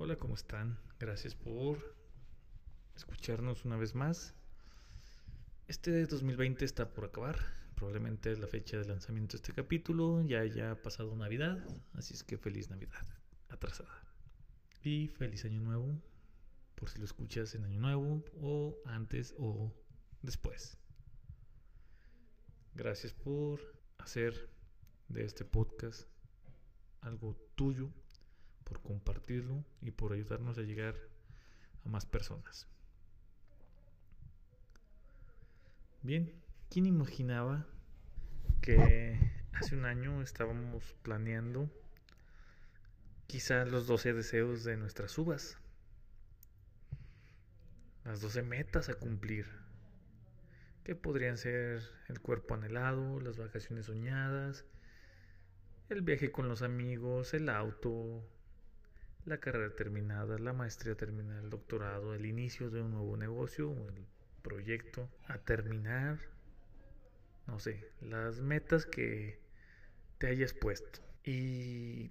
Hola, ¿cómo están? Gracias por escucharnos una vez más. Este 2020 está por acabar. Probablemente es la fecha de lanzamiento de este capítulo. Ya haya pasado Navidad. Así es que feliz Navidad atrasada. Y feliz Año Nuevo. Por si lo escuchas en Año Nuevo o antes o después. Gracias por hacer de este podcast algo tuyo por compartirlo y por ayudarnos a llegar a más personas. Bien, ¿quién imaginaba que hace un año estábamos planeando quizás los 12 deseos de nuestras uvas? Las 12 metas a cumplir, que podrían ser el cuerpo anhelado, las vacaciones soñadas, el viaje con los amigos, el auto, la carrera terminada, la maestría terminada, el doctorado, el inicio de un nuevo negocio, el proyecto a terminar, no sé, las metas que te hayas puesto. Y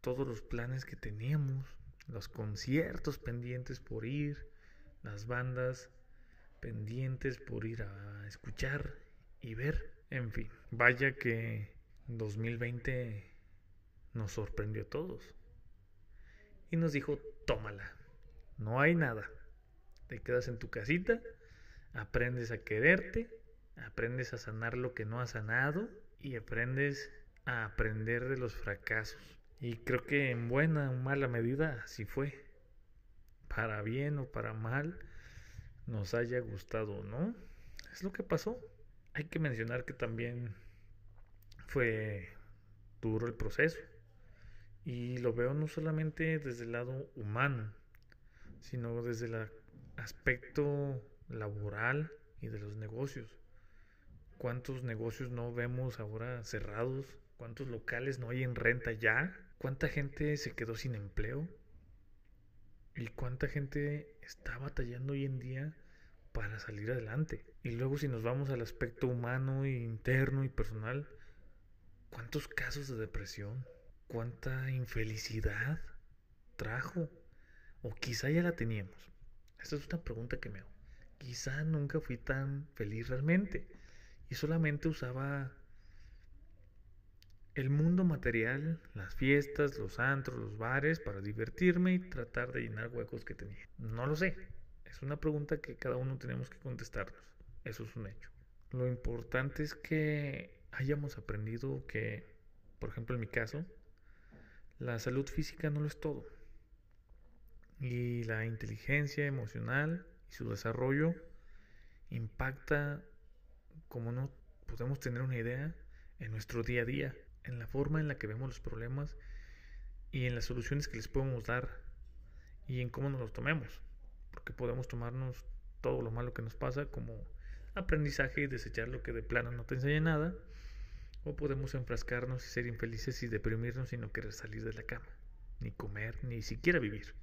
todos los planes que teníamos, los conciertos pendientes por ir, las bandas pendientes por ir a escuchar y ver, en fin, vaya que 2020 nos sorprendió a todos y nos dijo, tómala, no hay nada. Te quedas en tu casita, aprendes a quererte, aprendes a sanar lo que no has sanado y aprendes a aprender de los fracasos. Y creo que en buena o mala medida así fue. Para bien o para mal, nos haya gustado o no, es lo que pasó. Hay que mencionar que también fue duro el proceso. Y lo veo no solamente desde el lado humano, sino desde el aspecto laboral y de los negocios. ¿Cuántos negocios no vemos ahora cerrados? ¿Cuántos locales no hay en renta ya? ¿Cuánta gente se quedó sin empleo? ¿Y cuánta gente está batallando hoy en día para salir adelante? Y luego si nos vamos al aspecto humano, interno y personal, ¿cuántos casos de depresión? Cuánta infelicidad trajo. O quizá ya la teníamos. Esta es una pregunta que me hago. Quizá nunca fui tan feliz realmente. Y solamente usaba el mundo material, las fiestas, los antros, los bares, para divertirme y tratar de llenar huecos que tenía. No lo sé. Es una pregunta que cada uno tenemos que contestarnos. Eso es un hecho. Lo importante es que hayamos aprendido que, por ejemplo en mi caso, la salud física no lo es todo. Y la inteligencia emocional y su desarrollo impacta, como no podemos tener una idea, en nuestro día a día, en la forma en la que vemos los problemas y en las soluciones que les podemos dar y en cómo nos los tomemos. Porque podemos tomarnos todo lo malo que nos pasa como aprendizaje y desechar lo que de plano no te enseña nada o podemos enfrascarnos y ser infelices y deprimirnos y no querer salir de la cama, ni comer, ni siquiera vivir.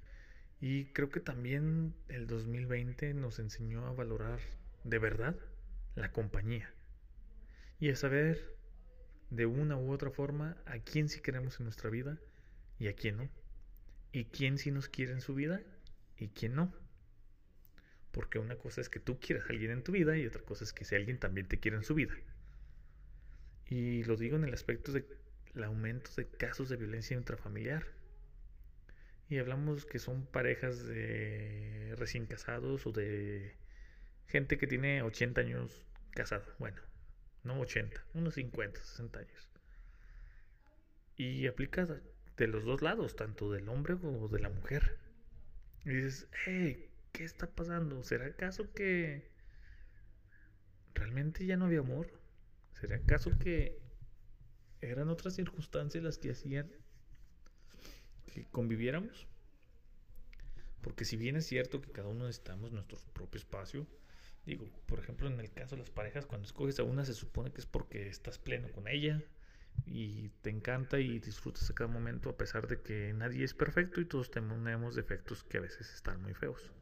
Y creo que también el 2020 nos enseñó a valorar de verdad la compañía y a saber de una u otra forma a quién sí queremos en nuestra vida y a quién no. Y quién sí nos quiere en su vida y quién no. Porque una cosa es que tú quieras a alguien en tu vida y otra cosa es que si alguien también te quiere en su vida. Y lo digo en el aspecto del aumento de casos de violencia intrafamiliar. Y hablamos que son parejas de recién casados o de gente que tiene 80 años casada. Bueno, no 80, unos 50, 60 años. Y aplica de los dos lados, tanto del hombre como de la mujer. Y dices, hey, ¿qué está pasando? ¿Será acaso que realmente ya no había amor? ¿Sería acaso que eran otras circunstancias las que hacían que conviviéramos? Porque si bien es cierto que cada uno necesitamos nuestro propio espacio, digo, por ejemplo, en el caso de las parejas, cuando escoges a una se supone que es porque estás pleno con ella y te encanta y disfrutas a cada momento a pesar de que nadie es perfecto y todos tenemos defectos que a veces están muy feos.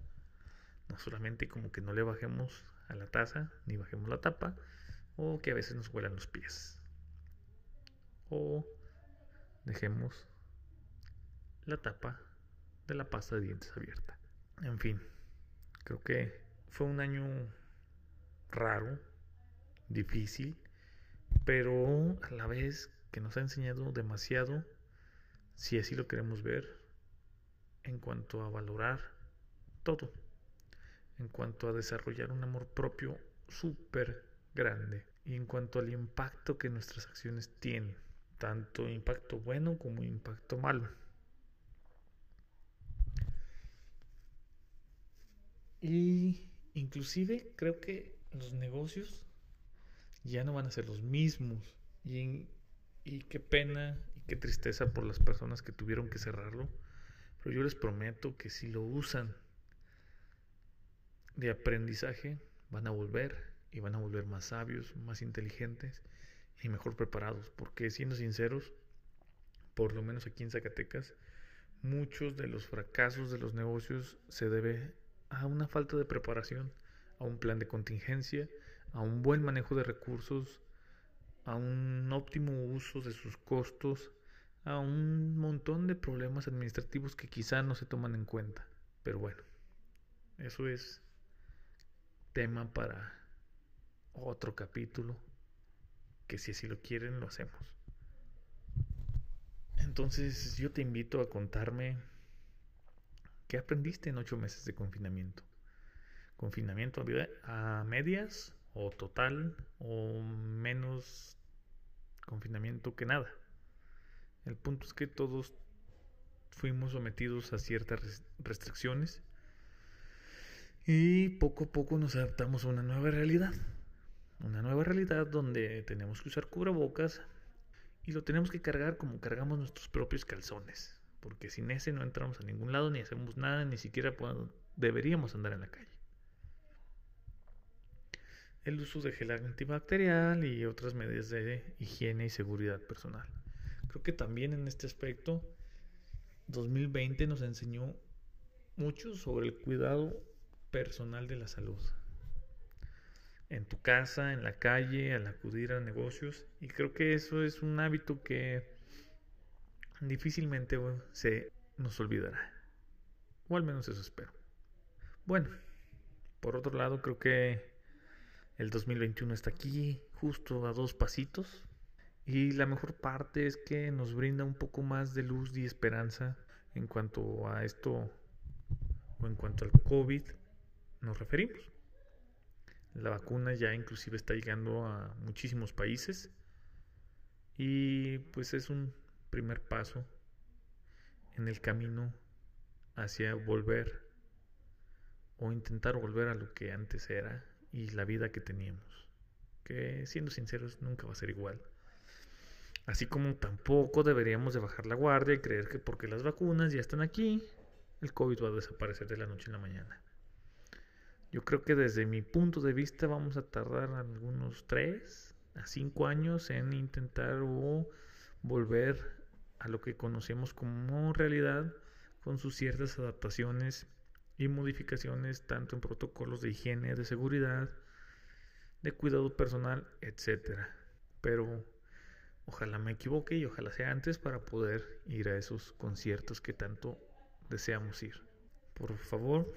No solamente como que no le bajemos a la taza ni bajemos la tapa, o que a veces nos huelan los pies. O dejemos la tapa de la pasta de dientes abierta. En fin, creo que fue un año raro, difícil, pero a la vez que nos ha enseñado demasiado, si así lo queremos ver, en cuanto a valorar todo, en cuanto a desarrollar un amor propio súper grande y en cuanto al impacto que nuestras acciones tienen, tanto impacto bueno como impacto malo. Y inclusive creo que los negocios ya no van a ser los mismos. Y, y qué pena y qué tristeza por las personas que tuvieron que cerrarlo. Pero yo les prometo que si lo usan de aprendizaje, van a volver y van a volver más sabios, más inteligentes y mejor preparados. Porque siendo sinceros, por lo menos aquí en Zacatecas, muchos de los fracasos de los negocios se debe a una falta de preparación, a un plan de contingencia, a un buen manejo de recursos, a un óptimo uso de sus costos, a un montón de problemas administrativos que quizá no se toman en cuenta. Pero bueno, eso es tema para otro capítulo, que si así lo quieren lo hacemos. Entonces yo te invito a contarme qué aprendiste en ocho meses de confinamiento. Confinamiento a medias o total o menos confinamiento que nada. El punto es que todos fuimos sometidos a ciertas restricciones y poco a poco nos adaptamos a una nueva realidad. Una nueva realidad donde tenemos que usar cubrebocas y lo tenemos que cargar como cargamos nuestros propios calzones. Porque sin ese no entramos a ningún lado ni hacemos nada, ni siquiera deberíamos andar en la calle. El uso de gel antibacterial y otras medidas de higiene y seguridad personal. Creo que también en este aspecto 2020 nos enseñó mucho sobre el cuidado personal de la salud. En tu casa, en la calle, al acudir a negocios. Y creo que eso es un hábito que difícilmente se nos olvidará. O al menos eso espero. Bueno, por otro lado creo que el 2021 está aquí, justo a dos pasitos. Y la mejor parte es que nos brinda un poco más de luz y esperanza en cuanto a esto o en cuanto al COVID nos referimos. La vacuna ya inclusive está llegando a muchísimos países y pues es un primer paso en el camino hacia volver o intentar volver a lo que antes era y la vida que teníamos. Que siendo sinceros nunca va a ser igual. Así como tampoco deberíamos de bajar la guardia y creer que porque las vacunas ya están aquí, el COVID va a desaparecer de la noche a la mañana. Yo creo que desde mi punto de vista vamos a tardar algunos 3 a 5 años en intentar o volver a lo que conocemos como realidad con sus ciertas adaptaciones y modificaciones tanto en protocolos de higiene, de seguridad, de cuidado personal, etc. Pero ojalá me equivoque y ojalá sea antes para poder ir a esos conciertos que tanto deseamos ir. Por favor,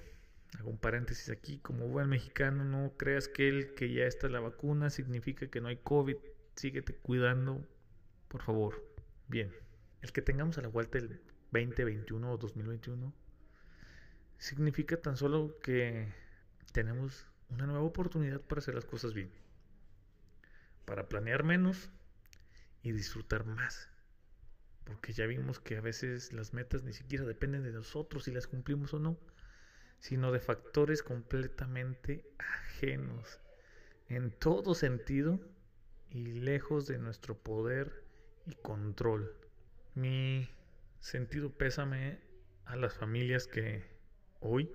Hago un paréntesis aquí, como buen mexicano, no creas que el que ya está la vacuna significa que no hay COVID. Síguete cuidando, por favor. Bien, el que tengamos a la vuelta el 2021 o 2021 significa tan solo que tenemos una nueva oportunidad para hacer las cosas bien, para planear menos y disfrutar más. Porque ya vimos que a veces las metas ni siquiera dependen de nosotros si las cumplimos o no sino de factores completamente ajenos en todo sentido y lejos de nuestro poder y control. Mi sentido pésame a las familias que hoy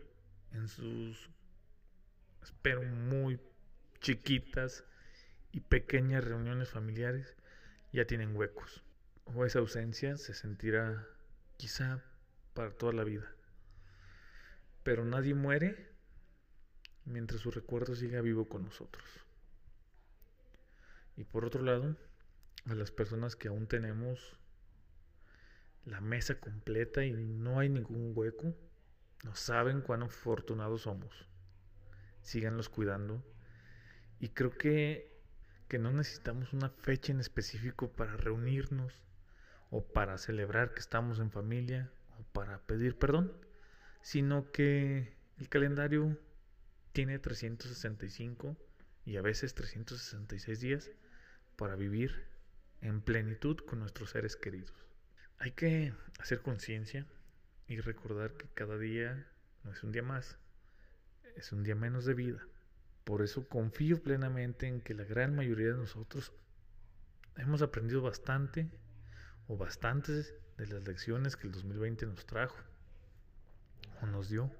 en sus espero muy chiquitas y pequeñas reuniones familiares ya tienen huecos o esa ausencia se sentirá quizá para toda la vida pero nadie muere mientras su recuerdo siga vivo con nosotros. Y por otro lado, a las personas que aún tenemos la mesa completa y no hay ningún hueco, no saben cuán afortunados somos. Síganlos cuidando. Y creo que, que no necesitamos una fecha en específico para reunirnos o para celebrar que estamos en familia o para pedir perdón, sino que el calendario tiene 365 y a veces 366 días para vivir en plenitud con nuestros seres queridos. Hay que hacer conciencia y recordar que cada día no es un día más, es un día menos de vida. Por eso confío plenamente en que la gran mayoría de nosotros hemos aprendido bastante o bastantes de las lecciones que el 2020 nos trajo o nos dio.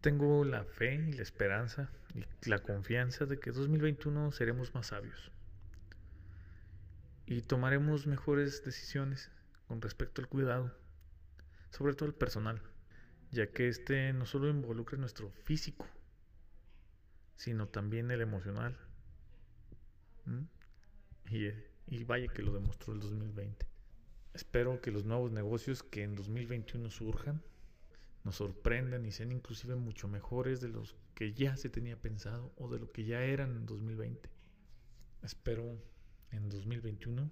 Tengo la fe y la esperanza y la confianza de que 2021 seremos más sabios y tomaremos mejores decisiones con respecto al cuidado, sobre todo el personal, ya que este no solo involucra nuestro físico, sino también el emocional. Y, y vaya que lo demostró el 2020. Espero que los nuevos negocios que en 2021 surjan nos sorprendan y sean inclusive mucho mejores de los que ya se tenía pensado o de lo que ya eran en 2020. Espero en 2021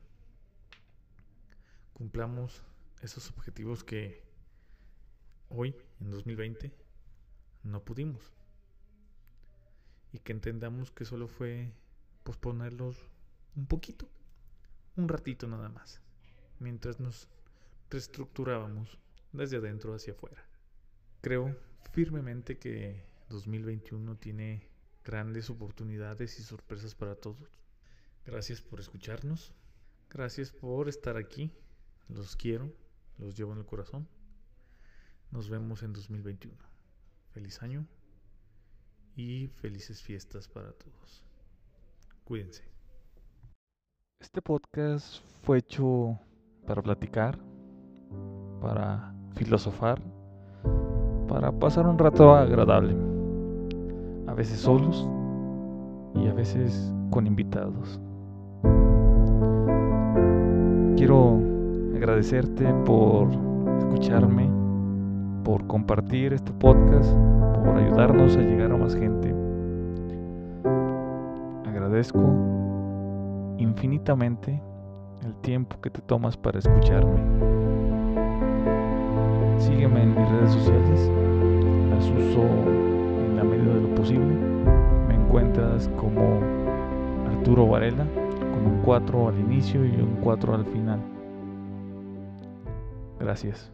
cumplamos esos objetivos que hoy, en 2020, no pudimos. Y que entendamos que solo fue posponerlos un poquito, un ratito nada más, mientras nos reestructurábamos desde adentro hacia afuera. Creo firmemente que 2021 tiene grandes oportunidades y sorpresas para todos. Gracias por escucharnos. Gracias por estar aquí. Los quiero, los llevo en el corazón. Nos vemos en 2021. Feliz año y felices fiestas para todos. Cuídense. Este podcast fue hecho para platicar, para filosofar para pasar un rato agradable. A veces solos y a veces con invitados. Quiero agradecerte por escucharme, por compartir este podcast, por ayudarnos a llegar a más gente. Agradezco infinitamente el tiempo que te tomas para escucharme. Sígueme en mis redes sociales, las uso en la medida de lo posible. Me encuentras como Arturo Varela, con un 4 al inicio y un 4 al final. Gracias.